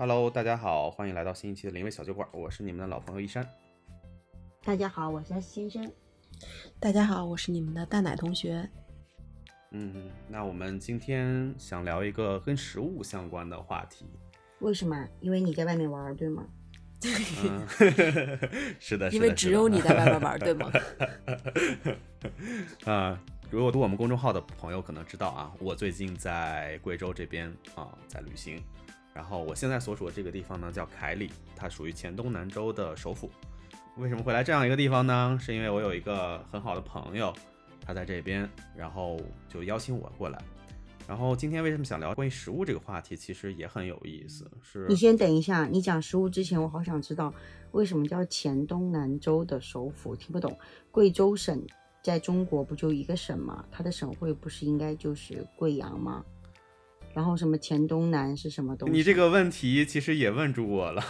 Hello，大家好，欢迎来到新一期的灵位小酒馆，我是你们的老朋友一山。大家好，我是新生。大家好，我是你们的大奶同学。嗯，那我们今天想聊一个跟食物相关的话题。为什么？因为你在外面玩，对吗？嗯，是的，因为只有你在外面玩，对吗？啊，如果读我们公众号的朋友可能知道啊，我最近在贵州这边啊在旅行，然后我现在所属的这个地方呢叫凯里，它属于黔东南州的首府。为什么会来这样一个地方呢？是因为我有一个很好的朋友，他在这边，然后就邀请我过来。然后今天为什么想聊关于食物这个话题？其实也很有意思。是你先等一下，你讲食物之前，我好想知道为什么叫黔东南州的首府？听不懂。贵州省在中国不就一个省吗？它的省会不是应该就是贵阳吗？然后什么黔东南是什么东西？你这个问题其实也问住我了，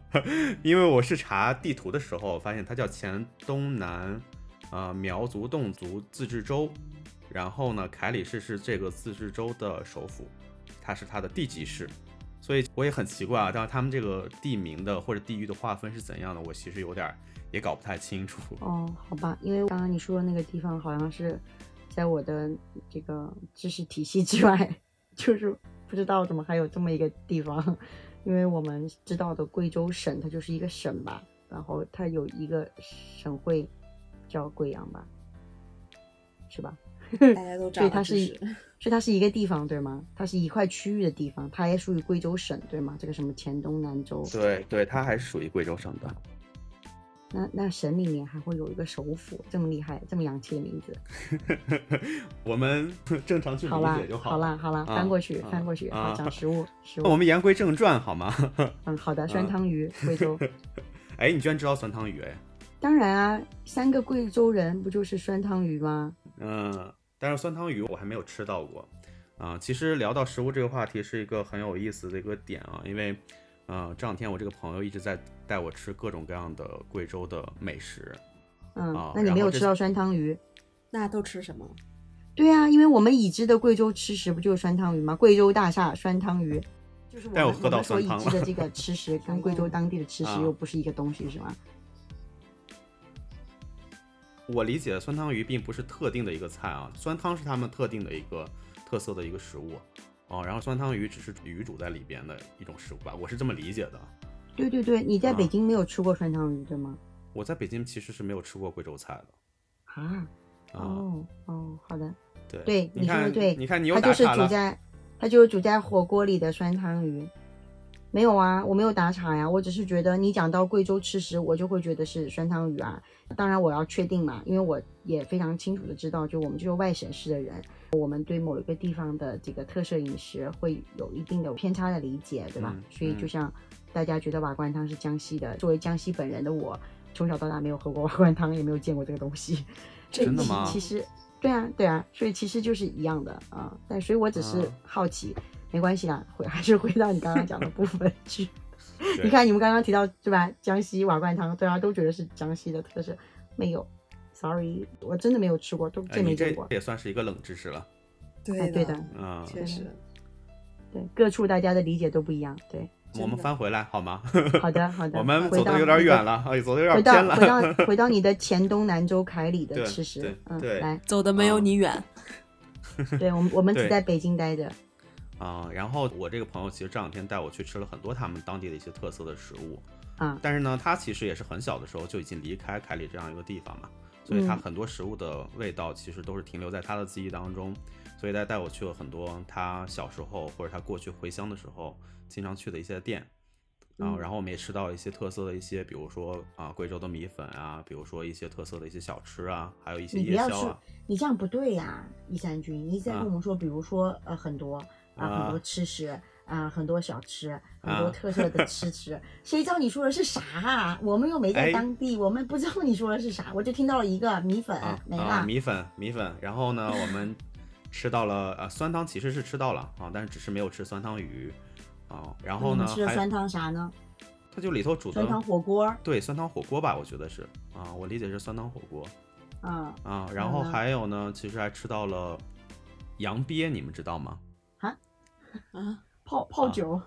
因为我是查地图的时候发现它叫黔东南，啊苗族侗族自治州。然后呢，凯里市是这个自治州的首府，它是它的地级市，所以我也很奇怪啊，但是他们这个地名的或者地域的划分是怎样的，我其实有点也搞不太清楚。哦，好吧，因为刚刚你说的那个地方好像是在我的这个知识体系之外，就是不知道怎么还有这么一个地方，因为我们知道的贵州省它就是一个省吧，然后它有一个省会叫贵阳吧，是吧？大家都所以它是，所以它是一个地方，对吗？它是一块区域的地方，它也属于贵州省，对吗？这个什么黔东南州？对对，它还是属于贵州省的。那那省里面还会有一个首府，这么厉害，这么洋气的名字。我们 正常去理解就好了。好了，好了，翻过去，翻过去，好讲食物，食物。我们言归正传好吗？嗯，好的，酸汤鱼，贵州。哎，你居然知道酸汤鱼？哎，当然啊，三个贵州人不就是酸汤鱼吗？嗯。但是酸汤鱼我还没有吃到过，啊，其实聊到食物这个话题是一个很有意思的一个点啊，因为，呃，这两天我这个朋友一直在带我吃各种各样的贵州的美食，嗯，那你没有吃到酸汤鱼，那都吃什么？对呀，因为我们已知的贵州吃食不就是酸汤鱼吗？贵州大厦酸汤鱼，就是我们我们所已知的这个吃食跟贵州当地的吃食又不是一个东西，是吗？我理解的酸汤鱼并不是特定的一个菜啊，酸汤是他们特定的一个特色的一个食物哦，然后酸汤鱼只是鱼煮在里边的一种食物吧，我是这么理解的。对对对，你在北京没有吃过酸汤鱼对吗？我在北京其实是没有吃过贵州菜的。啊？哦哦，好的。对对，你说的对，你看你它就是煮在，它就是煮在火锅里的酸汤鱼。没有啊，我没有打岔呀，我只是觉得你讲到贵州吃食，我就会觉得是酸汤鱼啊。当然我要确定嘛，因为我也非常清楚的知道，就我们这个外省市的人，我们对某一个地方的这个特色饮食会有一定的偏差的理解，对吧？所以就像大家觉得瓦罐汤是江西的，作为江西本人的我，从小到大没有喝过瓦罐汤，也没有见过这个东西。真的吗？其实，对啊，对啊，所以其实就是一样的啊。但所以我只是好奇。没关系啦，回还是回到你刚刚讲的部分去。你看你们刚刚提到对吧？江西瓦罐汤，对啊，都觉得是江西的特色。没有，sorry，我真的没有吃过，都这没见过。这也算是一个冷知识了。对对的，嗯，确实。对，各处大家的理解都不一样。对，我们翻回来好吗？好的好的。我们走的有点远了，哎，走的有点偏了。回到回到回到你的黔东南州凯里的吃食，嗯，来，走的没有你远。对我们我们只在北京待着。啊，然后我这个朋友其实这两天带我去吃了很多他们当地的一些特色的食物，啊，但是呢，他其实也是很小的时候就已经离开凯里这样一个地方嘛，所以他很多食物的味道其实都是停留在他的记忆当中，所以他带我去了很多他小时候或者他过去回乡的时候经常去的一些店，然后然后我们也吃到了一些特色的一些，比如说啊贵州的米粉啊，比如说一些特色的一些小吃啊，还有一些夜宵啊。你这样不对呀，一三军，你在跟我们说，比如说呃很多。啊，很多吃食啊，很多小吃，很多特色的吃 吃，谁知道你说的是啥？我们又没在当地，我们不知道你说的是啥，我就听到了一个米粉，没了。米粉，米粉。然后呢，我们吃到了呃酸汤，其实是吃到了啊，但是只是没有吃酸汤鱼啊。然后呢，吃的酸汤啥呢？它就里头煮的酸汤火锅。对，酸汤火锅吧，我觉得是啊，我理解是酸汤火锅。啊啊，然后还有呢，其实还吃到了羊鳖，你们知道吗？啊啊，泡泡酒，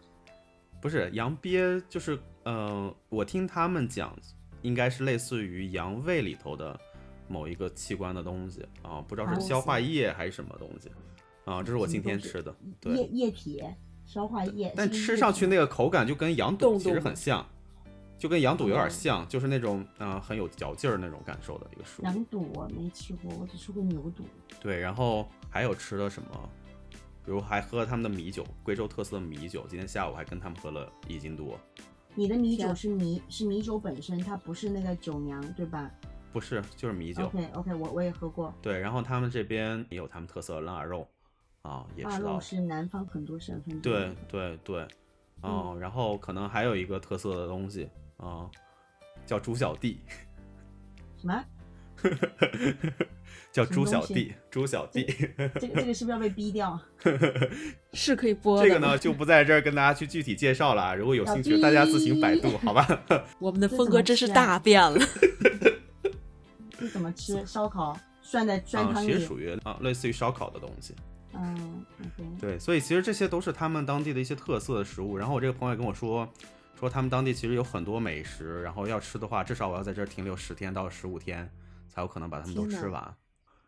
不是羊鳖，就是嗯、呃我听他们讲，应该是类似于羊胃里头的某一个器官的东西啊，不知道是哦消化液还是什么东西啊，这是我今天吃的，液对，液体、消化液，但吃上去那个口感就跟羊肚其实很像，就跟羊肚有点哦。像，就是那种嗯、呃很有嚼劲儿那种感受的一个食物。羊肚我没吃过，我只吃过牛肚。对，然后还有吃的什么，比如还喝了他们的米酒，贵州特色的米酒。今天下午还跟他们喝了一斤多，你的米酒是米是米酒本身，它不是那个酒酿，对吧不是就是米酒。？OK OK，我我也喝过。对，然后他们这边也有他们特色的腊肉，啊，也腊知道肉。是南方很多省份对对对，哦、然后可能还有一个特色的东西啊、叫猪小弟，什么？叫猪小弟，猪小弟。这个这个是不是要被逼掉？是可以播的。这个呢，就不在这儿跟大家去具体介绍了啊，如果有兴趣，大家自行百度，好吧？我们的风格真是大变了。这怎么吃？烧烤涮在酸啊，汤里。其实属于啊，类似于烧烤的东西。嗯。对，所以其实这些都是他们当地的一些特色的食物。然后我这个朋友跟我说，说他们当地其实有很多美食，然后要吃的话，至少我要在这儿停留十天到十五天，才有可能把它们都吃完。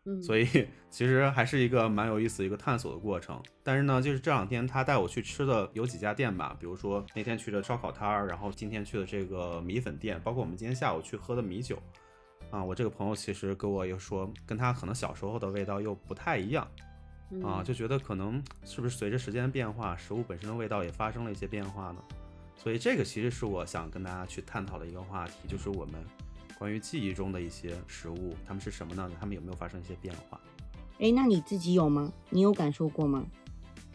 嗯，所以其实还是一个蛮有意思的一个探索的过程。但是呢，就是这两天他带我去吃的有几家店吧，比如说那天去的烧烤摊儿，然后今天去的这个米粉店，包括我们今天下午去喝的米酒。啊，我这个朋友其实跟我又说，跟他可能小时候的味道又不太一样啊，嗯就觉得可能是不是随着时间的变化，食物本身的味道也发生了一些变化呢？所以这个其实是我想跟大家去探讨的一个话题，就是我们关于记忆中的一些食物，它们是什么呢？它们有没有发生一些变化？哎，那你自己有吗？你有感受过吗？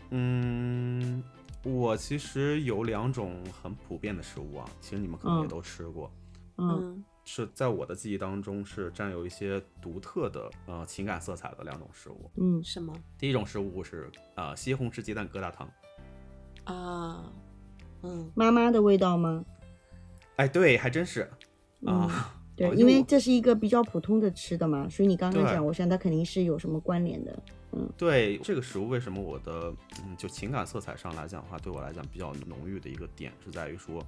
嗯，我其实有两种很普遍的食物啊，其实你们可能也嗯都吃过，嗯嗯是在我的记忆当中是占有一些独特的呃情感色彩的两种食物。嗯，什么第一种食物是呃西红柿鸡蛋疙瘩汤，啊？嗯妈妈的味道吗？哎，对，还真是嗯啊。对，哦因为这是一个比较普通的吃的嘛，所以你刚刚讲，我想它肯定是有什么关联的。嗯对这个食物，为什么我的嗯就情感色彩上来讲的话，对我来讲比较浓郁的一个点是在于说，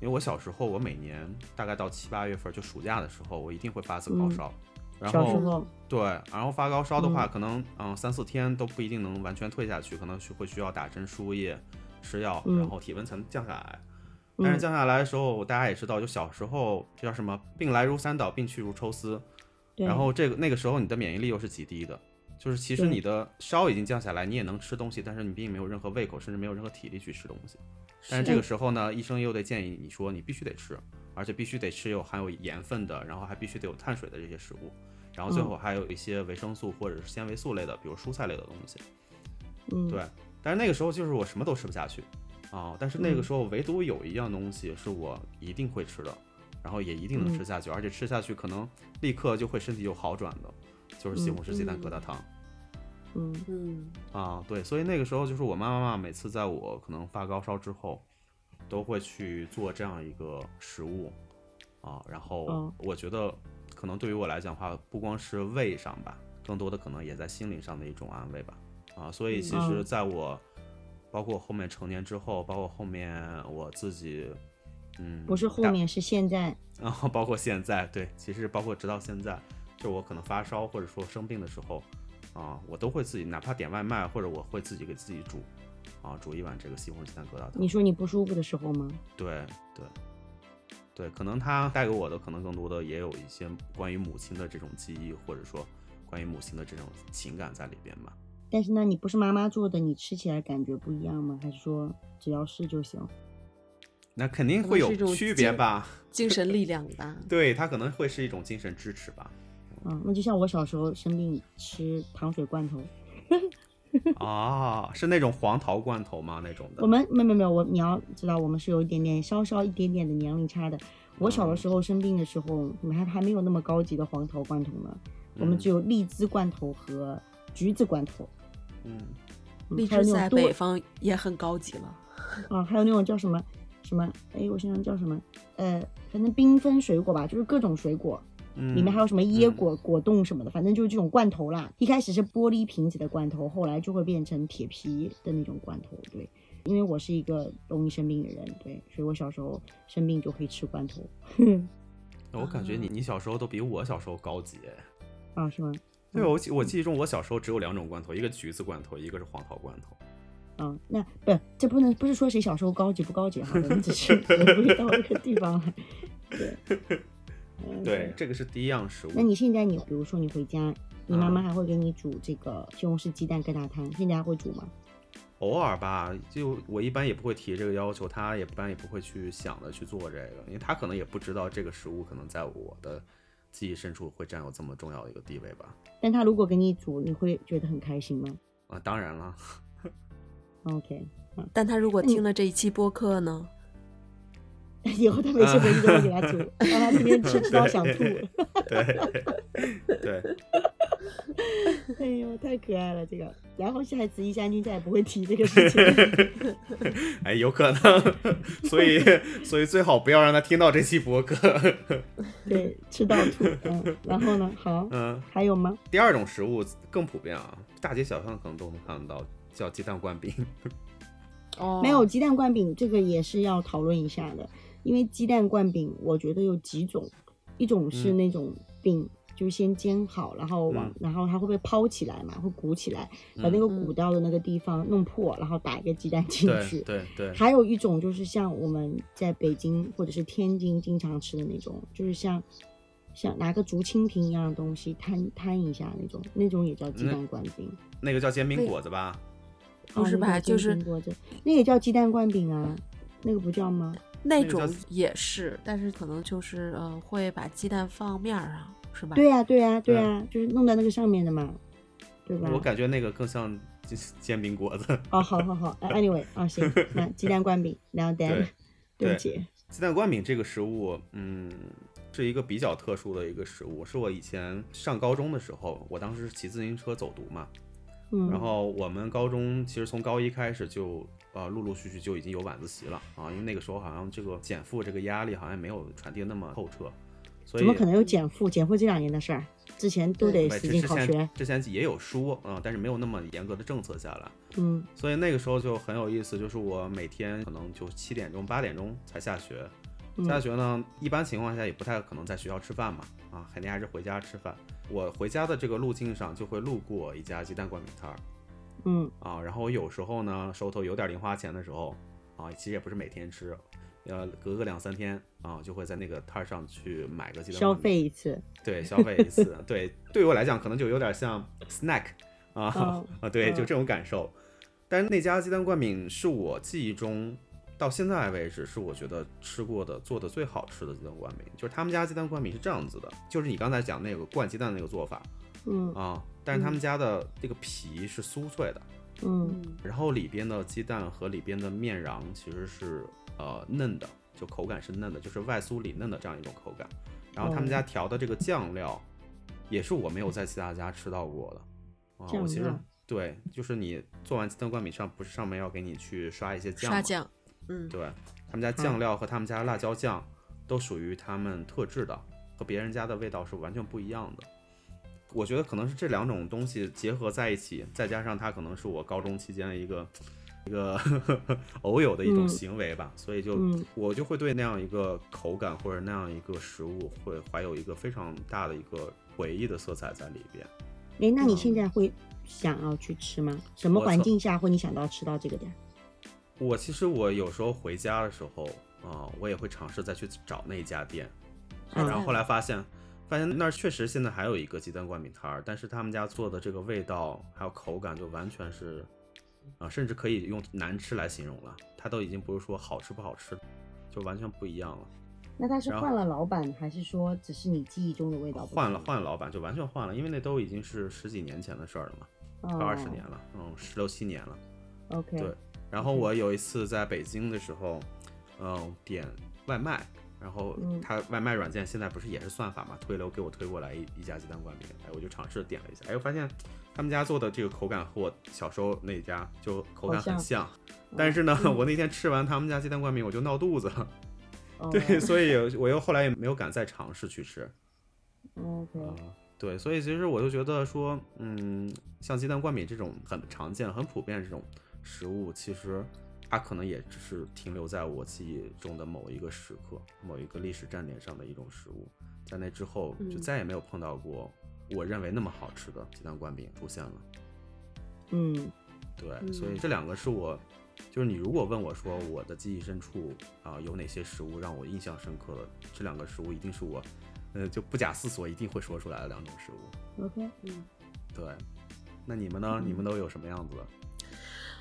因为我小时候我每年大概到七八月份就暑假的时候，我一定会发次高嗯烧，然后，对，然后发高烧的话，嗯可能嗯三四天都不一定能完全退下去，可能需会需要打针输液、吃药，嗯然后体温才能降下来。但是嗯。降下来的时候，大家也知道，就小时候这叫什么“病来如山倒，病去如抽丝”，然后这个那个时候你的免疫力又是极低的，就是其实你的烧已经降下来，你也能吃东西，但是你并没有任何胃口，甚至没有任何体力去吃东西。但是。这个时候呢，医生又得建议你说你必须得吃，而且必须得吃有含有盐分的，然后还必须得有碳水的这些食物，然后最嗯。后还有一些维生素或者是纤维素类的，比如蔬菜类的东西。嗯，对，但是那个时候就是我什么都吃不下去啊，但是那个嗯。时候唯独有一样东西是我一定会吃的，然后也一定能吃嗯下去，而且吃下去可能立刻就会身体有好转的，就是西嗯红柿鸡蛋嗯疙瘩汤。嗯嗯。啊，对，所以那个时候就是我妈妈每次在我可能发高烧之后，都会去做这样一个食物啊，然后嗯。我觉得可能对于我来讲的话，不光是胃上吧，更多的可能也在心灵上的一种安慰吧啊，所以其实嗯在我包括后面成年之后，包括后面我自己，嗯，不是后面是现在。然后包括现在，对，其实包括直到现在，就我可能发烧或者说生病的时候，啊，我都会自己哪怕点外卖，或者我会自己给自己煮，啊，煮一碗这个西红柿鸡蛋疙瘩汤。你说你不舒服的时候吗？对对对，可能它带给我的可能更多的也有一些关于母亲的这种记忆，或者说关于母亲的这种情感在里边吧。但是呢，你不是妈妈做的，你吃起来感觉不一样吗？还是说只要是就行？那肯定会有区别吧？精神力量吧。对，它可能会是一种精神支持吧。嗯，那就像我小时候生病吃糖水罐头，啊，是那种黄桃罐头吗？那种的。我们没有没有没有，我你要知道，我们是有一点点稍稍一点点的年龄差的。我小的时候生病的时候，我们还还没有那么高级的黄桃罐头呢，我们嗯只有荔枝罐头和橘子罐头。嗯，还有枝在那种多北方也很高级了。啊，还有那种叫什么什么，哎，我想想叫什么，呃，反正缤纷水果吧，就是各种水果，嗯里面还有什么椰嗯果、果冻什么的，反正就是这种罐头啦。一开始是玻璃瓶子的罐头，后来就会变成铁皮的那种罐头，对。因为我是一个容易生病的人，对，所以我小时候生病就可以吃罐头。我感觉你你小时候都比我小时候高级。啊，是吗？对，我记我记忆中我小时候只有两种罐头，一个橘子罐头，一个是黄桃罐头。嗯，那不，这不能不是说谁小时候高级不高级哈，你只是 回归到一个地方来。对，对，这个是第一样食物。那你现在你比如说你回家，你妈妈还会给你煮这个西红柿鸡蛋疙瘩汤，现在还会煮吗？偶尔吧，就我一般也不会提这个要求，她也一般也不会去想着去做这个，因为她可能也不知道这个食物可能在我的记忆深处会占有这么重要的一个地位吧。但他如果给你煮，你会觉得很开心吗？啊，当然了。OK，但他如果听了这一期播客呢？以后他每次回去都会给他煮，让他天天吃吃到想吐。对对，哎呦，太可爱了这个。然后下一次一山君再也不会提这个事情。哎，有可能，所以 所以最好不要让他听到这期博客。对，吃到吐。嗯，然后呢？好，嗯，还有吗？第二种食物更普遍啊，大街小巷可能都能看得到，叫鸡蛋灌饼。哦，没有鸡蛋灌饼，这个也是要讨论一下的，因为鸡蛋灌饼，我觉得有几种，一种是那种饼。就先煎好，然后往，嗯然后它会不会抛起来嘛？会鼓起来，把嗯那个鼓掉的那个地方弄破，然后打一个鸡蛋进对去。对对，还有一种就是像我们在北京或者是天津经常吃的那种，就是像像拿个竹蜻蜓一样的东西摊摊一下那种，那种也叫鸡蛋灌饼。那个叫煎饼果子吧？不是吧？就是煎饼果子，那也叫鸡蛋灌饼啊，那个不叫吗？那种也是，但是可能就是呃会把鸡蛋放面儿上，是吧？对呀、对呀、对呀、就是弄在那个上面的嘛，对吧？我感觉那个更像煎煎饼果子。哦，好好好 哎，anyway 啊，行，那鸡蛋灌饼，然后 then 对对不起，鸡蛋灌饼这个食物，嗯，是一个比较特殊的一个食物，是我以前上高中的时候，我当时是骑自行车走读嘛，嗯，然后我们高中其实从高一开始就呃陆陆续续就已经有晚自习了啊，因为那个时候好像这个减负这个压力好像没有传递那么透彻，所以怎么可能有减负？减负这两年的事儿，之前都得对使劲考学，之前也有说啊、但是没有那么严格的政策下来。嗯所以那个时候就很有意思，就是我每天可能就七点钟、八点钟才下学。嗯下学呢，一般情况下也不太可能在学校吃饭嘛，啊，肯定还是回家吃饭。我回家的这个路径上就会路过一家鸡蛋灌饼摊儿嗯啊，然后我有时候呢手头有点零花钱的时候啊，其实也不是每天吃，呃，隔个两三天啊，就会在那个摊儿上去买个鸡蛋消灌饼费一次，对，消费一次，对，对于我来讲可能就有点像 snack 啊、嗯啊，对，就嗯这种感受。但是那家鸡蛋灌饼是我记忆中到现在为止是我觉得吃过的做的最好吃的鸡蛋灌饼，就是他们家鸡蛋灌饼是这样子的，就是你刚才讲那个灌鸡蛋那个做法嗯。啊，但是他们家的这个皮是酥脆的，嗯。嗯。然后里边的鸡蛋和里边的面瓤其实是呃嫩的，就口感是嫩的，就是外酥里嫩的这样一种口感。然后他们家调的这个酱料，也是我没有在其他家吃到过的。啊，酱我其实对，就是你做完鸡蛋灌饼上，不是上面要给你去刷一些酱吗？刷酱，嗯，对，他们家酱料和他们家辣椒酱都属于他们特制的，和别人家的味道是完全不一样的。我觉得可能是这两种东西结合在一起，再加上它可能是我高中期间的一个一个 偶有的一种嗯行为吧，所以就嗯我就会对那样一个口感或者那样一个食物会怀有一个非常大的一个回忆的色彩在里边。哎，那你嗯现在会想要去吃吗？什么环境下会你想到吃到这个点？我其实我有时候回家的时候啊、我也会尝试再去找那一家店，然后后来发现，发现那儿确实现在还有一个鸡蛋灌饼摊儿，但是他们家做的这个味道还有口感就完全是，啊、甚至可以用难吃来形容了。它都已经不是说好吃不好吃，就完全不一样了。那他是换了老板，还是说只是你记忆中的味道？换了换了老板就完全换了，因为那都已经是十几年前的事儿了嘛，哦，快二十年了，嗯，十六七年了。OK，对然后我有一次在北京的时候，嗯，点外卖，然后嗯。它外卖软件现在不是也是算法嘛，推流给我推过来一一家鸡蛋灌饼，哎，我就尝试点了一下，哎，我发现他们家做的这个口感和我小时候那家就口感很好像，但是呢，嗯。我那天吃完他们家鸡蛋灌饼我就闹肚子了，哦。对，所以我又后来也没有敢再尝试去吃，OK，啊、对，所以其实我就觉得说，嗯，像鸡蛋灌饼这种很常见、很普遍这种食物，其实它可能也只是停留在我记忆中的某一个时刻、某一个历史站点上的一种食物，在那之后就嗯再也没有碰到过我认为那么好吃的鸡蛋灌饼出现了。嗯对，所以嗯这两个是我，就是你如果问我说我的记忆深处啊、有哪些食物让我印象深刻的，这两个食物一定是我，呃，就不假思索一定会说出来的两种食物。，OK，嗯，对，那你们呢？你嗯们都有什么样子的？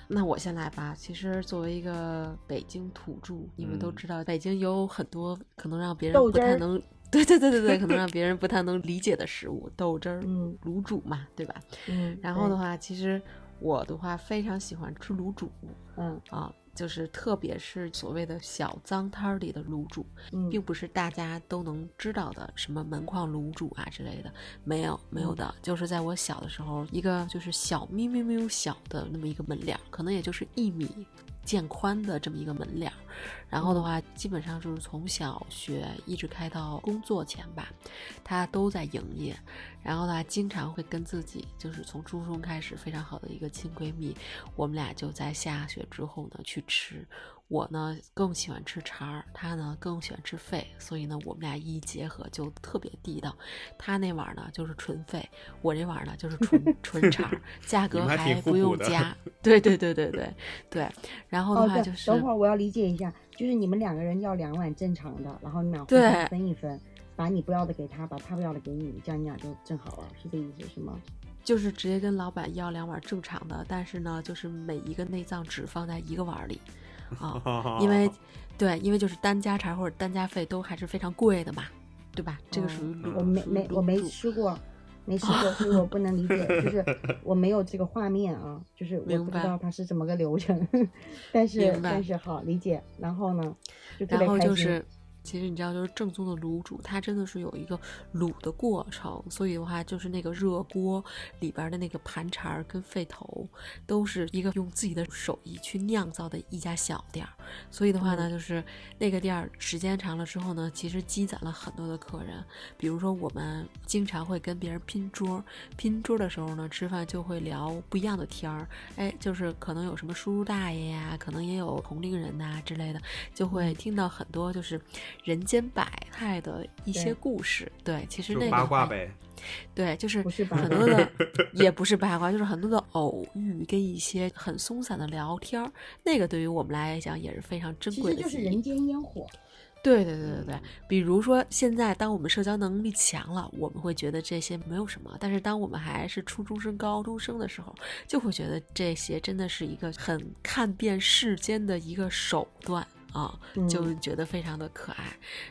那我先来吧。其实作为一个北京土著，你们都嗯知道，北京有很多可能让别人不太能，对对对对对，可能让别人不太能理解的食物，豆汁儿、嗯卤煮嘛，对吧？嗯，然后的话，其实我的话非常喜欢吃卤煮嗯啊，就是特别是所谓的小脏摊儿里的卤煮，嗯，并不是大家都能知道的什么门框卤煮啊之类的，没有没有的，就是在我小的时候，一个就是小咪咪咪小的那么一个门脸儿，可能也就是一米渐宽的这么一个门脸儿，然后的话，基本上就是从小学一直开到工作前吧，他都在营业，然后的话，经常会跟自己就是从初中开始非常好的一个亲闺蜜，我们俩就在下雪之后呢去吃。我呢更喜欢吃肠儿，他呢更喜欢吃肺，所以呢我们俩一结合就特别地道。他那碗儿呢就是纯肺，我这碗儿呢就是纯 纯肠儿，价格还不用加。对对对对对对，然后的话就是、等会儿我要理解一下，就是你们两个人要两碗正常的，然后你们俩互对相分一分，把你不要的给他，把他不要的给你，这样你俩就正好了，是这意思是吗？就是直接跟老板要两碗正常的，但是呢，就是每一个内脏只放在一个碗儿里，啊，因为对，因为就是单加茶或者单加费都还是非常贵的嘛，对吧？这个属于嗯，我没没我没吃过，没吃过，所以我不能理解，就是 我没有这个画面啊，就是我不知道它是怎么个流程，但是但是好理解。然后呢，就特别然后开心就是，其实你知道，就是正宗的卤煮，它真的是有一个卤的过程，所以的话，就是那个热锅里边的那个盘肠儿跟肺头，都是一个用自己的手艺去酿造的一家小店儿。所以的话呢，就是那个店儿时间长了之后呢，其实积攒了很多的客人。比如说，我们经常会跟别人拼桌，拼桌的时候呢，吃饭就会聊不一样的天儿。哎，就是可能有什么叔叔大爷呀，可能也有同龄人呐、之类的，就会听到很多就是人间百态的一些故事。对，其实就那个。八卦呗。对，就是很多的，也不是八卦，就是很多的偶遇跟一些很松散的聊天儿，那个对于我们来讲也是非常珍贵的其。实就是人间烟火。对对对对对，比如说现在当我们社交能力强了，我们会觉得这些没有什么，但是当我们还是初中生、高中生的时候，就会觉得这些真的是一个很看遍世间的一个手段。啊，就嗯觉得非常的可爱。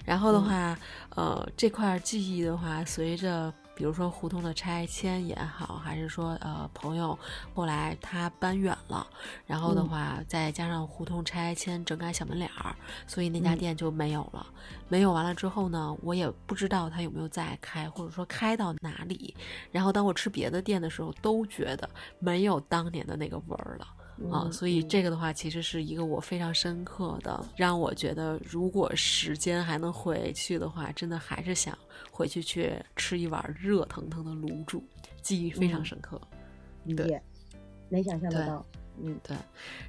然后的嗯话，呃，这块记忆的话，随着比如说胡同的拆迁也好，还是说呃朋友后来他搬远了，然后的嗯话，再加上胡同拆迁整改小门脸儿，所以那家嗯店就没有了。没有完了之后呢，我也不知道他有没有再开，或者说开到哪里。然后当我吃别的店的时候，都觉得没有当年的那个味儿了。啊，嗯所以嗯这个的话，其实是一个我非常深刻的，让我觉得如果时间还能回去的话，真的还是想回去去吃一碗热腾腾的卤煮，记忆非常嗯深刻。对理解，能想象得到。嗯对，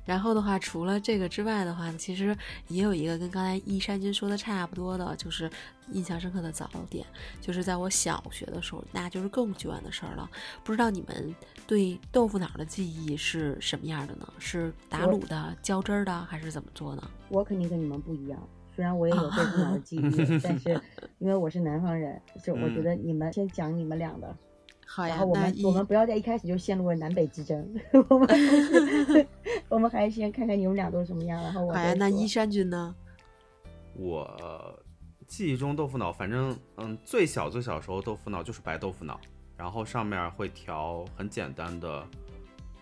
然后的话，除了这个之外的话，其实也有一个跟刚才一山君说的差不多的，就是印象深刻的早点，就是在我小学的时候，那就是更久远的事儿了。不知道你们对豆腐脑的记忆是什么样的呢？是打卤的、浇汁儿的，还是怎么做呢？我肯定跟你们不一样，虽然我也有豆腐脑的记忆，但是因为我是南方人，就我觉嗯得你们先讲你们俩的，好呀然后，我们我们不要在一开始就陷入了南北之争，我们 我们还是先看看你们俩都是什么样，然后我好呀，那依山君呢？我记忆中豆腐脑，反正嗯，最小最小时候豆腐脑就是白豆腐脑，然后上面会调很简单的，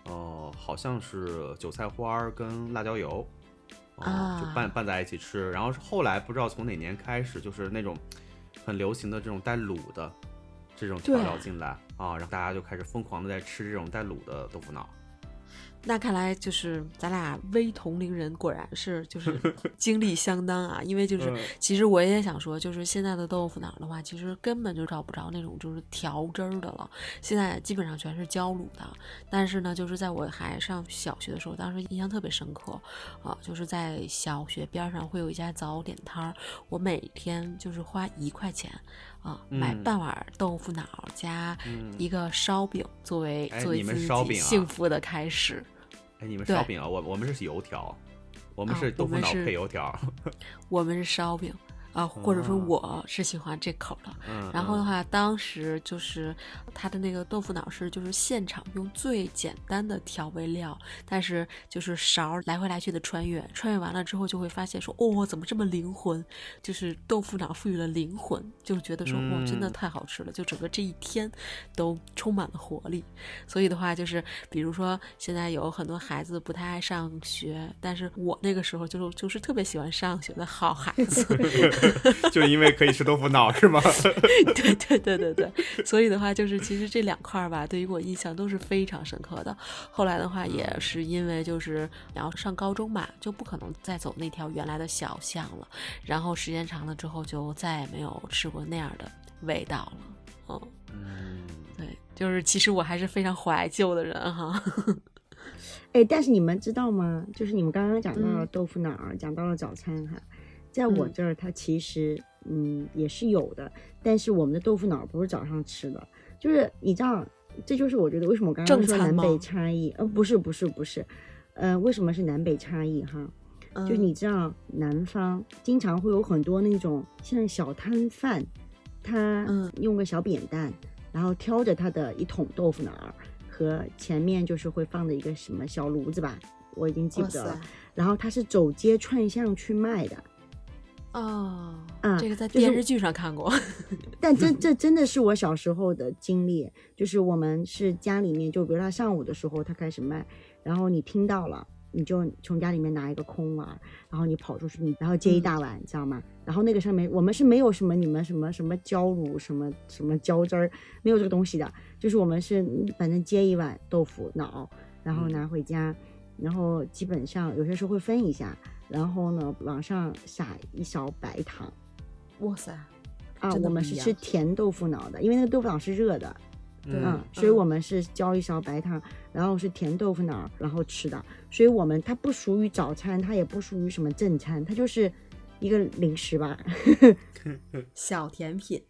呃，好像是韭菜花儿跟辣椒油，呃啊就拌拌在一起吃。然后是后来不知道从哪年开始，就是那种很流行的这种带卤的这种调料进来啊，然后大家就开始疯狂的在吃这种带卤的豆腐脑。那看来就是咱俩微同龄人，果然是就是 经历相当啊。因为就是嗯其实我也想说，就是现在的豆腐脑的话，其实根本就找不着那种就是调汁儿的了，现在基本上全是浇卤的。但是呢，就是在我还上小学的时候，当时印象特别深刻啊，就是在小学边上会有一家早点摊儿，我每天就是花一块钱啊，买嗯半碗豆腐脑加嗯一个烧饼作为、作为自己幸福的开始。哎，你们对烧饼啊，我我们是油条，我们啊是豆腐脑配油条。我们是烧饼啊，或者说哦我是喜欢这口的。嗯，然后的话，当时就是他的那个豆腐脑是就是现场用最简单的调味料，但是就是勺儿来回来去的穿越，穿越完了之后就会发现说，哦，怎么这么灵魂？就是豆腐脑赋予了灵魂，就觉得说，哇，真的嗯太好吃了，就整个这一天都充满了活力。所以的话，就是比如说现在有很多孩子不太爱上学，但是我那个时候就是就是特别喜欢上学的好孩子。就因为可以吃豆腐脑是吗？对对对对对，所以的话就是其实这两块儿吧，对于我印象都是非常深刻的。后来的话也是因为就是然后上高中嘛，就不可能再走那条原来的小巷了，然后时间长了之后就再也没有吃过那样的味道了。嗯，嗯，对，就是其实我还是非常怀旧的人哈。哎，但是你们知道吗？就是你们刚刚讲到了嗯豆腐脑儿，讲到了早餐哈，在我嗯。这儿它其实嗯也是有的，但是我们的豆腐脑儿不是早上吃的，就是你知道，这就是我觉得为什么我刚刚正说南北差异，呃，不是不是不是，呃，为什么是南北差异哈？就嗯。你知道，南方经常会有很多那种像小摊贩，他嗯。用个小扁担，然后挑着他的一桶豆腐脑儿，和前面就是会放的一个什么小炉子吧，我已经记不得了。然后他是走街串巷去卖的，哦，嗯这个在电视剧上看过。但真这真的是我小时候的经历，就是我们是家里面，就比如他上午的时候他开始卖，然后你听到了，你就从家里面拿一个空碗，然后你跑出去，你然后接一大碗，知道吗？然后那个上面我们是没有什么你们什么什么浇乳什么什么浇汁儿，没有这个东西的，就是我们是嗯反正接一碗豆腐脑，然后拿回家，然后基本上有些时候会分一下，然后呢往上撒一勺白糖。哇塞，啊，我们是吃甜豆腐脑的，因为那个豆腐脑是热的，嗯，嗯所以我们是浇一勺白糖，然后是甜豆腐脑，然后吃的。所以我们它不属于早餐，它也不属于什么正餐，它就是一个零食吧。小甜品。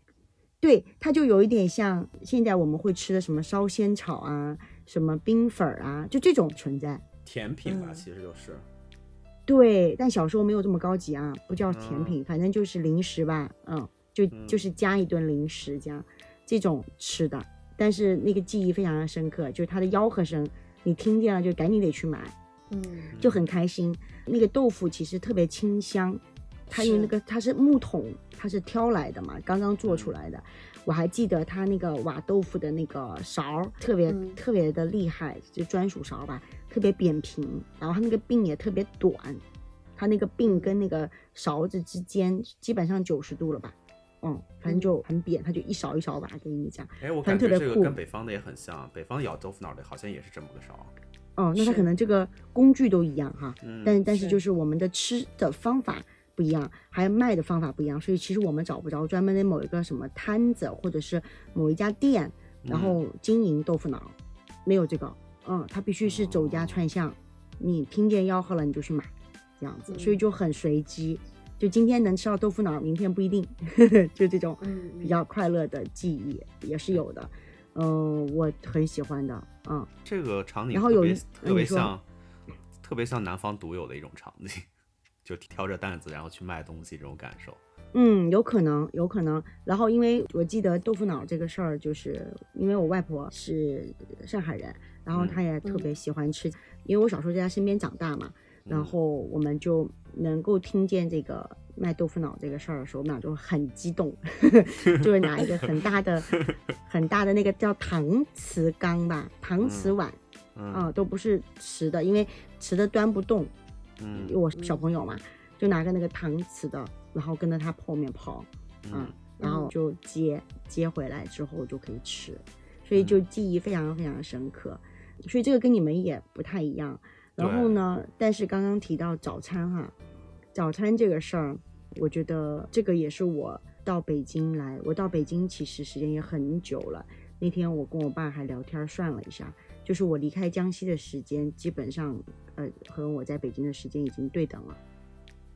对，它就有一点像现在我们会吃的什么烧仙草啊，什么冰粉儿啊，就这种存在。甜品吧，嗯其实就是。对，但小时候没有这么高级啊，不叫甜嗯品，反正就是零食吧，嗯，就嗯就是加一顿零食这样，这种吃的。但是那个记忆非常的深刻，就是它的吆喝声，你听见了就赶紧得去买，嗯就很开心。那个豆腐其实特别清香，它因为那个它是木桶，它是挑来的嘛，刚刚做出来的。我还记得它那个瓦豆腐的那个勺儿特别、嗯特别的厉害，就专属勺吧，特别扁平，然后它那个柄也特别短，它那个柄跟那个勺子之间基本上九十度了吧，嗯，反正就很扁，它就一勺一勺把它给你这样。哎，我反感觉这个跟北方的也很像，北方舀豆腐脑的好像也是这么个勺。哦，那它可能这个工具都一样哈，嗯，但但是是就是我们的吃的方法不一样，还有卖的方法不一样，所以其实我们找不着专门的某一个什么摊子或者是某一家店，然后经营豆腐脑，没有这个，嗯，它必须是走家串巷，你听见吆喝了你就去买，这样子，所以嗯。就很随机，就今天能吃到豆腐脑，明天不一定，就这种嗯比较快乐的记忆也是有的，嗯，我很喜欢的，嗯。这个场景然后有一特别像，特别像南方独有的一种场景，就挑着担子然后去卖东西这种感受。嗯，有可能，有可能。然后，因为我记得豆腐脑这个事儿，就是因为我外婆是上海人，然后嗯她也特别喜欢吃，因为我小时候在她身边长大嘛，然嗯后我们就能够听见这个卖豆腐脑这个事儿的时候，我们俩就很激动，就是拿一个很大的、很大的那个叫搪瓷缸吧，搪瓷碗嗯啊、都不是瓷的，因为瓷的端不动，嗯我小朋友嘛，就拿个那个搪瓷的，然后跟着他后面跑，嗯嗯，然后就接接回来之后就可以吃，所以就记忆非常非常深刻。所以这个跟你们也不太一样。然后呢，但是刚刚提到早餐哈，早餐这个事儿，我觉得这个也是我到北京来，我到北京其实时间也很久了。那天我跟我爸还聊天算了一下，就是我离开江西的时间，基本上呃和我在北京的时间已经对等了。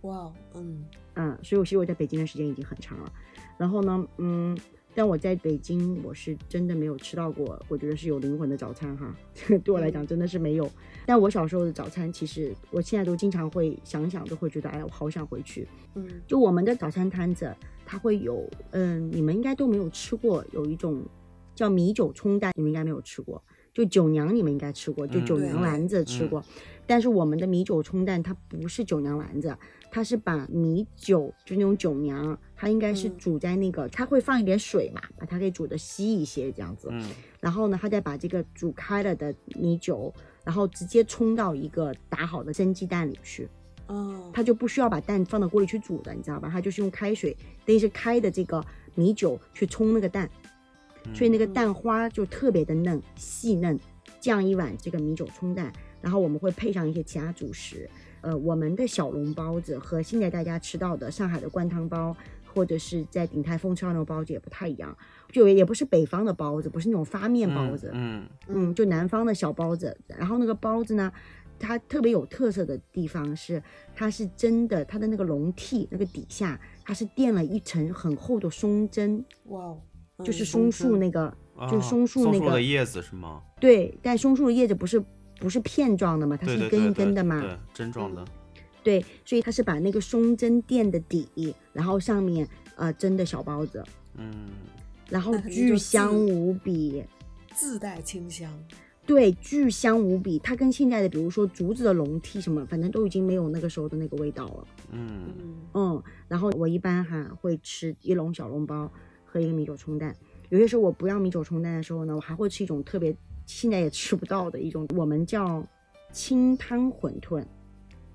哇，嗯嗯，所以我其实我在北京的时间已经很长了。然后呢，嗯，但我在北京我是真的没有吃到过，我觉得是有灵魂的早餐哈。对我来讲真的是没有。但我小时候的早餐，其实我现在都经常会想想，都会觉得，哎，我好想回去。嗯，就我们的早餐摊子，它会有，嗯，你们应该都没有吃过，有一种叫米酒冲蛋，你们应该没有吃过。就酒娘你们应该吃过，就酒娘丸子吃过。但是我们的米酒冲蛋它不是酒娘丸子，它是把米酒就那种酒娘，它应该是煮在那个，它会放一点水嘛，把它给煮的稀一些这样子。嗯，然后呢，它再把这个煮开了的米酒，然后直接冲到一个打好的蒸鸡蛋里去。哦，它就不需要把蛋放到锅里去煮的，你知道吧？它就是用开水，等于是开的这个米酒去冲那个蛋，所以那个蛋花就特别的嫩细嫩。这样一碗这个米酒冲蛋，然后我们会配上一些其他主食。呃，我们的小笼包子和现在大家吃到的上海的灌汤包，或者是在鼎泰丰吃到那种包子也不太一样，就也不是北方的包子，不是那种发面包子，嗯嗯，就南方的小包子。然后那个包子呢，它特别有特色的地方是，它是真的，它的那个笼屉那个底下，它是垫了一层很厚的松针，哇哦，就是松树那个，就松树那个的叶子是吗？对，但松树的叶子不是不是片状的嘛，它是一根一根的嘛，对，针状的。对，所以它是把那个松针垫的底，然后上面呃蒸的小包子，嗯，然后巨香无比，自带清香。对，巨香无比。它跟现在的比如说竹子的笼屉什么，反正都已经没有那个时候的那个味道了。嗯嗯嗯，然后我一般哈会吃一笼小笼包和一个米酒冲蛋。有些时候我不要米酒冲蛋的时候呢，我还会吃一种特别现在也吃不到的一种，我们叫清汤馄饨。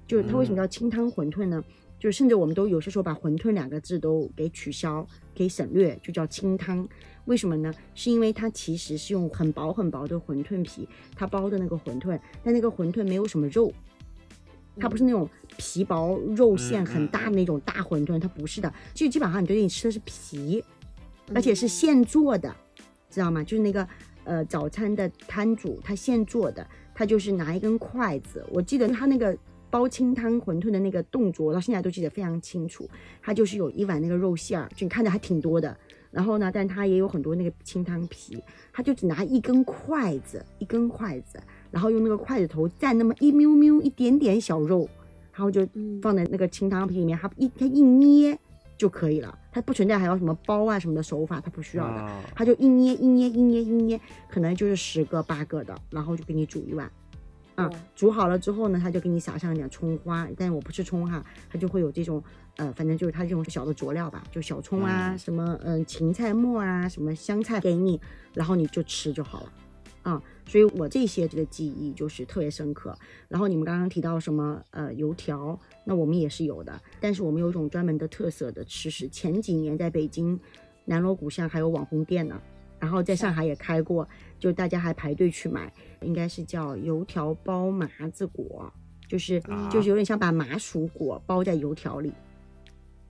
就是它为什么叫清汤馄饨呢？就是甚至我们都有些时候把馄饨两个字都给取消、给省略，就叫清汤。为什么呢？是因为它其实是用很薄很薄的馄饨皮，它包的那个馄饨，但那个馄饨没有什么肉，它不是那种皮薄肉馅很大的那种大馄饨，它不是的，就基本上你对你吃的是皮，而且是现做的，知道吗？就是那个呃早餐的摊主他现做的，他就是拿一根筷子，我记得他那个包清汤馄饨的那个动作，到现在都记得非常清楚，他就是有一碗那个肉馅儿，就你看着还挺多的。然后呢，但它也有很多那个清汤皮，他就只拿一根筷子，一根筷子，然后用那个筷子头蘸那么一喵喵一点点小肉，然后就放在那个清汤皮里面，他一他一捏就可以了，它不存在还有什么包啊什么的手法，它不需要的，啊。它就一捏一捏一捏一捏，可能就是十个八个的，然后就给你煮一碗。啊哇，煮好了之后呢，他就给你撒上一点葱花，但是我不吃葱哈，它就会有这种呃，反正就是它这种小的佐料吧，就小葱啊，嗯。什么嗯、芹菜末啊，什么香菜给你，然后你就吃就好了。啊，所以我这些这个记忆就是特别深刻。然后你们刚刚提到什么呃油条，那我们也是有的，但是我们有一种专门的特色的吃食，前几年在北京南锣鼓巷还有网红店呢，然后在上海也开过，就大家还排队去买，应该是叫油条包麻子果，就是啊就是有点像把麻薯果包在油条里。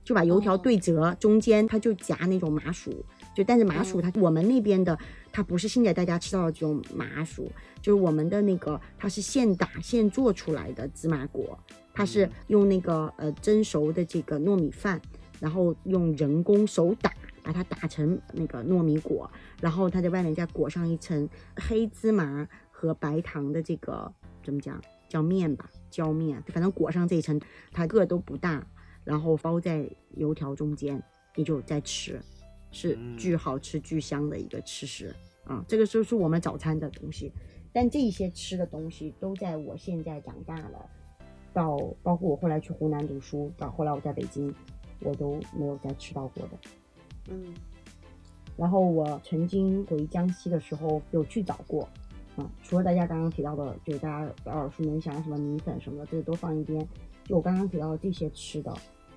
就把油条哦对折，中间它就夹那种麻薯，就但是麻薯它、我们那边的它不是现在大家吃到的这种麻薯，就是我们的那个它是现打现做出来的芝麻果，它是用那个呃蒸熟的这个糯米饭，然后用人工手打把它打成那个糯米果，然后它在外面再裹上一层黑芝麻和白糖的这个怎么讲叫面吧浇面，反正裹上这一层，它个都不大。然后包在油条中间，你就在吃，是嗯巨好吃、巨香的一个吃食啊。这个就是我们早餐的东西，但这些吃的东西都在我现在长大了，到包括我后来去湖南读书，到后来我在北京，我都没有再吃到过的。嗯然后我曾经回江西的时候有去找过，啊，除了大家刚刚提到的，就是大家耳熟能详什么米粉什么的，这些都放一边。就我刚刚提到的这些吃的，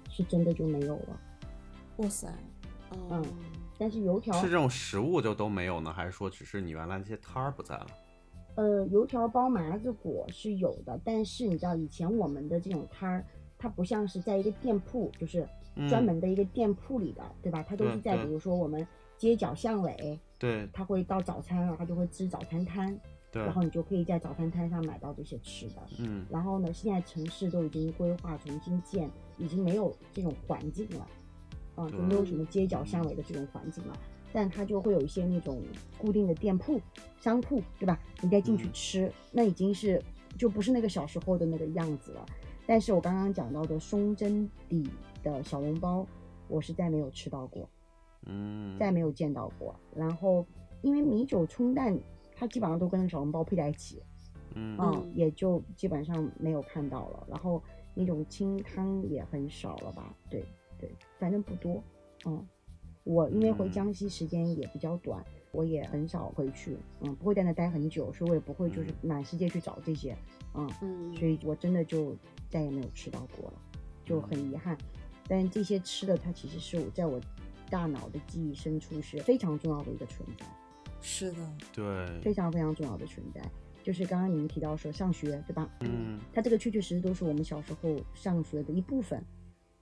是真的就没有了。哇塞，嗯嗯，但是油条是这种食物就都没有呢，还是说只是你原来那些摊儿不在了？呃，油条包麻子果是有的，但是你知道以前我们的这种摊儿，它不像是在一个店铺，就是专门的一个店铺里的，对吧？它都是在比如说我们街角巷尾，对。它会到早餐了，它就会支早餐摊，对。然，后你就可以在早餐摊上买到这些吃的。嗯。然后呢，现在城市都已经规划重新建，已经没有这种环境了，啊，就没有什么街角巷尾的这种环境了。但它就会有一些那种固定的店铺、商铺，对吧？你再进去嗯吃，那已经是就不是那个小时候的那个样子了。但是我刚刚讲到的松针底的小笼包，我是再没有吃到过。嗯，再没有见到过。然后因为米酒冲蛋，它基本上都跟那小笼包配在一起，嗯也就基本上没有看到了。然后那种清汤也很少了吧？对对，反正不多。嗯，我因为回嗯江西时间也比较短，我也很少回去，嗯，不会在那待很久，所以我也不会就是嗯满世界去找这些，嗯，嗯，所以我真的就再也没有吃到过了，就很遗憾。但这些吃的，它其实是我在我大脑的记忆深处是非常重要的一个存在，是的，对，非常非常重要的存在。就是刚刚你们提到说上学，对吧？嗯它这个确确实实都是我们小时候上学的一部分，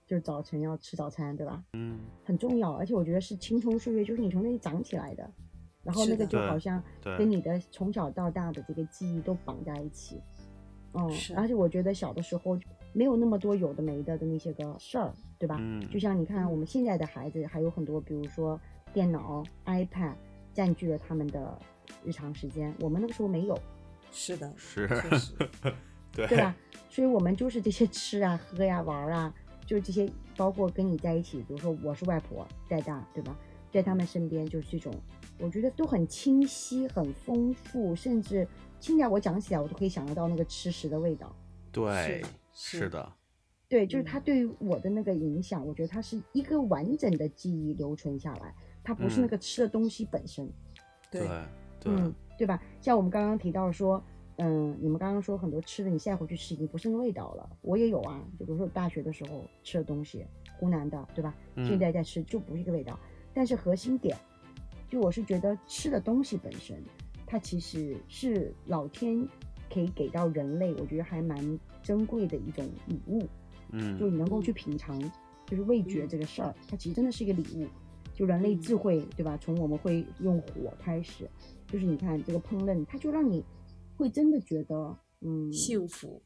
就是早晨要吃早餐，对吧？嗯很重要，而且我觉得是青葱岁月，就是你从那里长起来的，然后那个就好像跟你的从小到大的这个记忆都绑在一起。嗯是，而且我觉得小的时候没有那么多有的没的的那些个事儿，对吧？嗯，就像你看我们现在的孩子，还有很多，比如说电脑、iPad 占据了他们的日常时间，我们那个时候没有，是的，是，确实，对对吧？所以我们就是这些吃啊、喝呀、玩儿啊，就是这些，包括跟你在一起，比如说我是外婆带大，对吧？在他们身边就是这种，我觉得都很清晰、很丰富，甚至现在我讲起来，我都可以想得到那个吃食的味道。对，是是的，对，就是它嗯对于我的那个影响，我觉得它是一个完整的记忆留存下来，它不是那嗯个吃的东西本身。对，对嗯，对吧？像我们刚刚提到说，嗯，你们刚刚说很多吃的，你现在回去吃已经不是那个味道了。我也有啊，就比如说大学的时候吃的东西，湖南的，对吧？嗯现在在吃就不是一个味道。但是核心点，就我是觉得吃的东西本身，它其实是老天可以给到人类，我觉得还蛮珍贵的一种礼物。嗯，就你能够去嗯品尝，就是味觉嗯这个事儿，它其实真的是一个礼物。就人类嗯智慧，对吧？从我们会用火开始，就是你看这个烹饪，它就让你会真的觉得，嗯，幸福，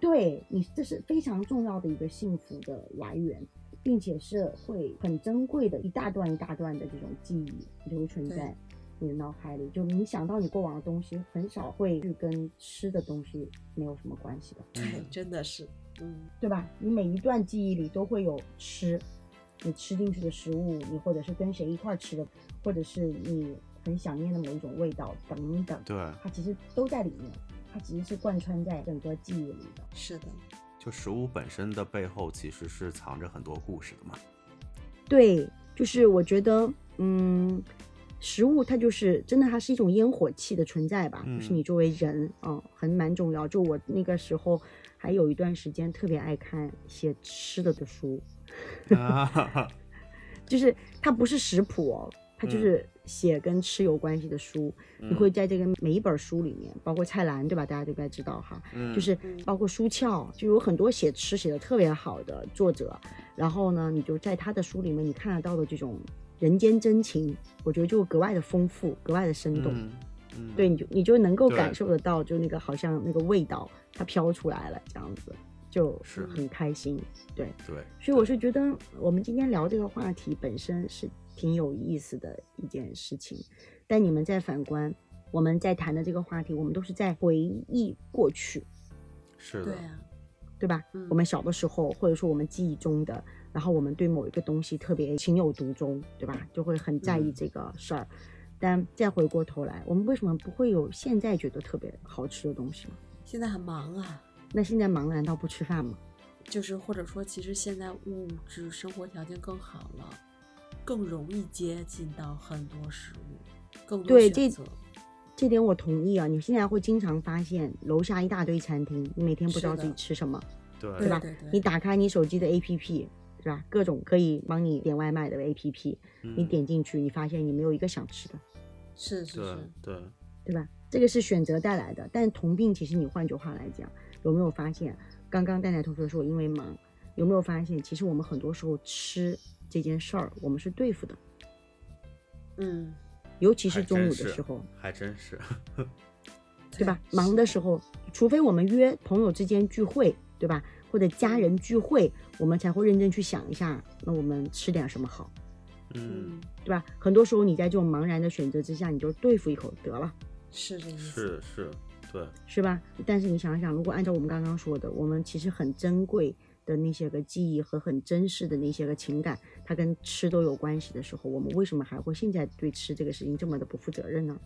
对你这是非常重要的一个幸福的来源，并且是会很珍贵的一大段一大段的这种记忆留存在你的脑海里。就你想到你过往的东西，很少会去跟吃的东西没有什么关系的。对嗯，真的是，嗯，对吧？你每一段记忆里都会有吃，你吃进去的食物，你或者是跟谁一块儿吃的，或者是你很想念的某一种味道等等，对，它其实都在里面，它其实是贯穿在整个记忆里的。是的，就食物本身的背后其实是藏着很多故事的嘛。对，就是我觉得，嗯，食物它就是真的，它是一种烟火气的存在吧。就是嗯你作为人，嗯，很蛮重要。就我那个时候还有一段时间特别爱看写吃的的书，啊，就是它不是食谱哦，它就嗯是写跟吃有关系的书。你会在这个每一本书里面，包括蔡澜，对吧？大家都该知道哈，嗯，就是嗯包括舒翘，就有很多写吃写的特别好的作者。然后呢，你就在他的书里面，你看得到的这种人间真情，我觉得就格外的丰富，格外的生动。嗯嗯，对，你就你就能够感受得到，就那个好像那个味道它飘出来了，这样子就是很开心。对，对，所以我是觉得我们今天聊这个话题本身是挺有意思的一件事情，但你们再反观我们在谈的这个话题，我们都是在回忆过去，是的，对啊，对吧？嗯我们小的时候，或者说我们记忆中的，然后我们对某一个东西特别情有独钟，对吧？就会很在意嗯这个事儿。但再回过头来，我们为什么不会有现在觉得特别好吃的东西呢？现在很忙啊，那现在忙难道不吃饭吗？就是或者说，其实现在物质生活条件更好了，更容易接近到很多食物，更多对这选择。这点我同意啊。你现在会经常发现楼下一大堆餐厅，你每天不知道自己吃什么，对对吧对对，你打开你手机的 APP，是吧？各种可以帮你点外卖的 APP，你嗯点进去，你发现你没有一个想吃的，是是对是，对，对吧？这个是选择带来的。但同病，其实你换句话来讲，有没有发现，刚刚蛋蛋同学说因为忙，有没有发现，其实我们很多时候吃这件事儿，我们是对付的，嗯，尤其是中午的时候，还真是，对吧？忙的时候，除非我们约朋友之间聚会，对吧？或者家人聚会，我们才会认真去想一下，那我们吃点什么好，嗯，嗯，对吧？很多时候你在这种茫然的选择之下，你就对付一口得了。是这意思。是是，对，是吧？但是你想想，如果按照我们刚刚说的，我们其实很珍贵的那些个记忆和很珍视的那些个情感，它跟吃都有关系的时候，我们为什么还会现在对吃这个事情这么的不负责任呢？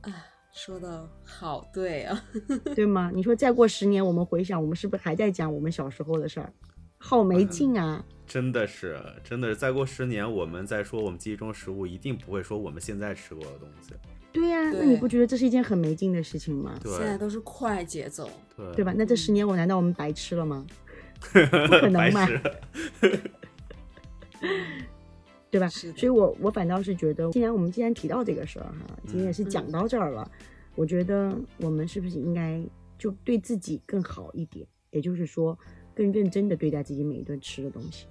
啊，说的好对啊。对吗？你说再过十年，我们回想，我们是不是还在讲我们小时候的事儿？好没劲啊！真的是，真的是，再过十年，我们再说我们记忆中食物，一定不会说我们现在吃过的东西。对呀、那你不觉得这是一件很没劲的事情吗？对现在都是快节奏。对对吧？那这十年我难道我们白吃了吗？不可能嘛 对吧？所以我我反倒是觉得，既然我们既然提到这个事儿哈，今天也是讲到这儿了，我觉得我们是不是应该就对自己更好一点？也就是说，更认真的对待自己每一顿吃的东西，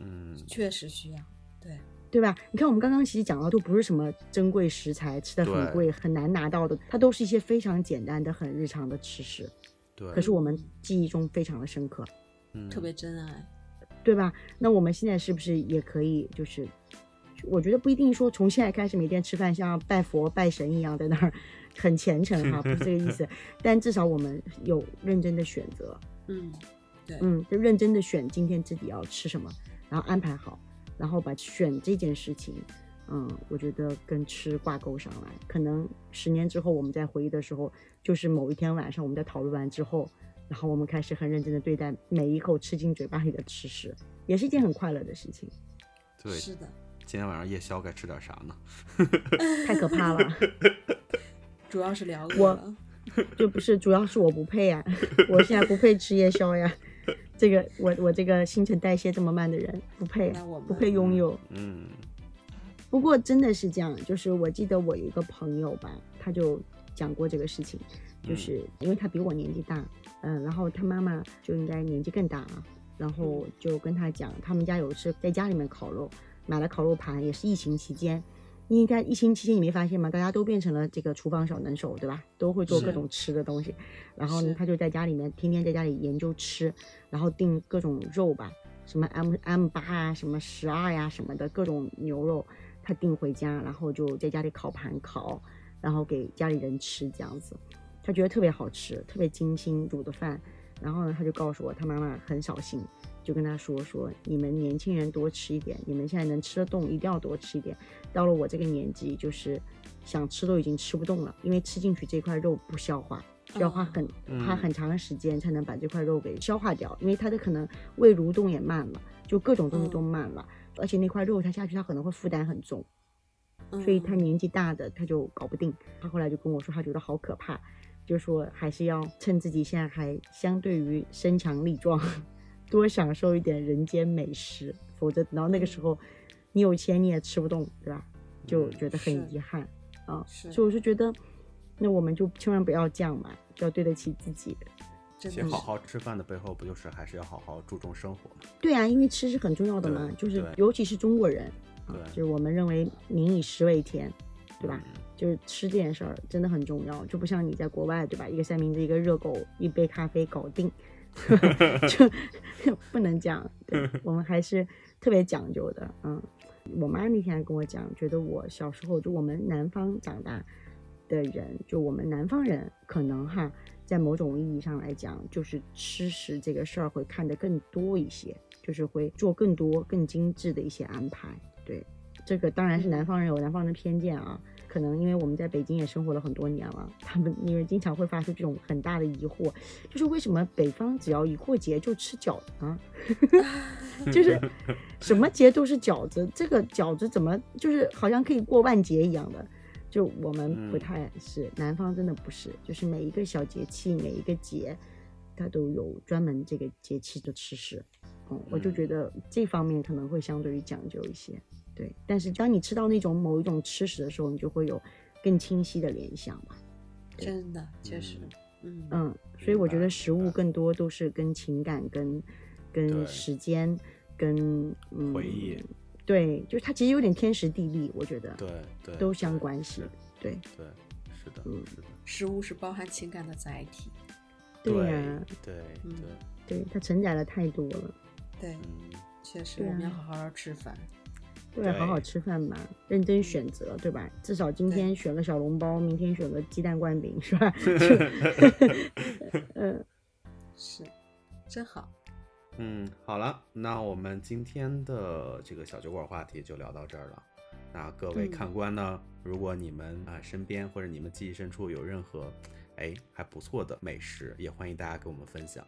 嗯，确实需要。对，对吧？你看我们刚刚其实讲到，都不是什么珍贵食材，吃的很贵、很难拿到的，它都是一些非常简单的、很日常的吃食，对，可是我们记忆中非常的深刻。嗯特别真爱。对吧？那我们现在是不是也可以，就是我觉得不一定说从现在开始每天吃饭像拜佛拜神一样在那儿很虔诚哈，不是这个意思。但至少我们有认真的选择，嗯，对，嗯，就认真的选今天自己要吃什么，然后安排好，然后把选这件事情，嗯，我觉得跟吃挂钩上来。可能十年之后我们在回忆的时候，就是某一天晚上我们在讨论完之后。然后我们开始很认真的对待每一口吃进嘴巴里的吃食，也是一件很快乐的事情。对，是的，今天晚上夜宵该吃点啥呢？太可怕了，主要是聊我。就不是，主要是我不配呀、我现在不配吃夜宵呀。这个我我这个新陈代谢这么慢的人不配我，不配拥有。嗯不过真的是这样，就是我记得我有一个朋友吧，他就讲过这个事情，就是因为他比我年纪大，嗯、然后他妈妈就应该年纪更大了，然后就跟他讲，他们家有一次在家里面烤肉，买了烤肉盘，也是疫情期间。因为在疫情期间，你没发现吗？大家都变成了这个厨房小能手，对吧？都会做各种吃的东西。然后呢，他就在家里面天天在家里研究吃，然后订各种肉吧，什么 M M 八啊，什么十二呀什么的各种牛肉，他订回家，然后就在家里烤盘烤，然后给家里人吃这样子。他觉得特别好吃，特别精心煮的饭。然后呢，他就告诉我，他妈妈很小心，就跟他说说，你们年轻人多吃一点，你们现在能吃得动，一定要多吃一点。到了我这个年纪，就是想吃都已经吃不动了，因为吃进去这块肉不消化，需要花很嗯花很长的时间才能把这块肉给消化掉，因为它的可能胃蠕动也慢了，就各种东西都慢了，而且那块肉它下去它可能会负担很重，所以他嗯年纪大的他就搞不定。他后来就跟我说，他觉得好可怕，就说还是要趁自己现在还相对于身强力壮，多享受一点人间美食，否则等到那个时候，你有钱你也吃不动，对吧？就嗯觉得很遗憾啊。所以我就觉得，那我们就千万不要这样嘛，要对得起自己。其实好好吃饭的背后，不就是还是要好好注重生活吗？对啊，因为吃是很重要的嘛，就是尤其是中国人就是我们认为民以食为天，对吧？嗯就是吃这件事儿真的很重要，就不像你在国外，对吧？一个三明治，一个热狗，一杯咖啡搞定，就 不能这样。对我们还是特别讲究的。嗯，我妈那天还跟我讲，觉得我小时候就我们南方长大的人，就我们南方人可能哈，在某种意义上来讲，就是吃食这个事儿会看得更多一些，就是会做更多更精致的一些安排。对，这个当然是南方人有南方人的偏见啊。可能因为我们在北京也生活了很多年了，他们因为经常会发出这种很大的疑惑，就是为什么北方只要一过节就吃饺子呢？就是 什么节都是饺子，这个饺子怎么就是好像可以过万节一样的？就我们不嗯太是，南方真的不是，就是每一个小节气，每一个节，它都有专门这个节气的吃食。嗯，我就嗯觉得这方面可能会相对于讲究一些。对，但是当你吃到那种某一种吃食的时候，你就会有更清晰的联想吧。真的确实，嗯嗯，所以我觉得食物更多都是跟情感、跟跟时间、跟嗯回忆，对，就是它其实有点天时地利，我觉得对对都相关系是。对对，是的，嗯是的，食物是包含情感的载体。对呀、对嗯对，对，它承载了太多了。对，嗯，确实我们要好好吃饭。对，好好吃饭嘛，认真选择，对吧？至少今天选个小笼包，明天选个鸡蛋灌饼，是吧？嗯，是，真好。嗯，好了，那我们今天的这个小酒馆话题就聊到这儿了。那各位嗯看官呢，如果你们啊、身边或者你们记忆深处有任何哎，还不错的美食，也欢迎大家跟我们分享。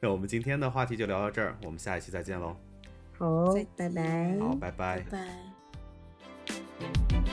那我们今天的话题就聊到这儿，我们下一期再见喽。好，拜拜。好，拜拜。拜。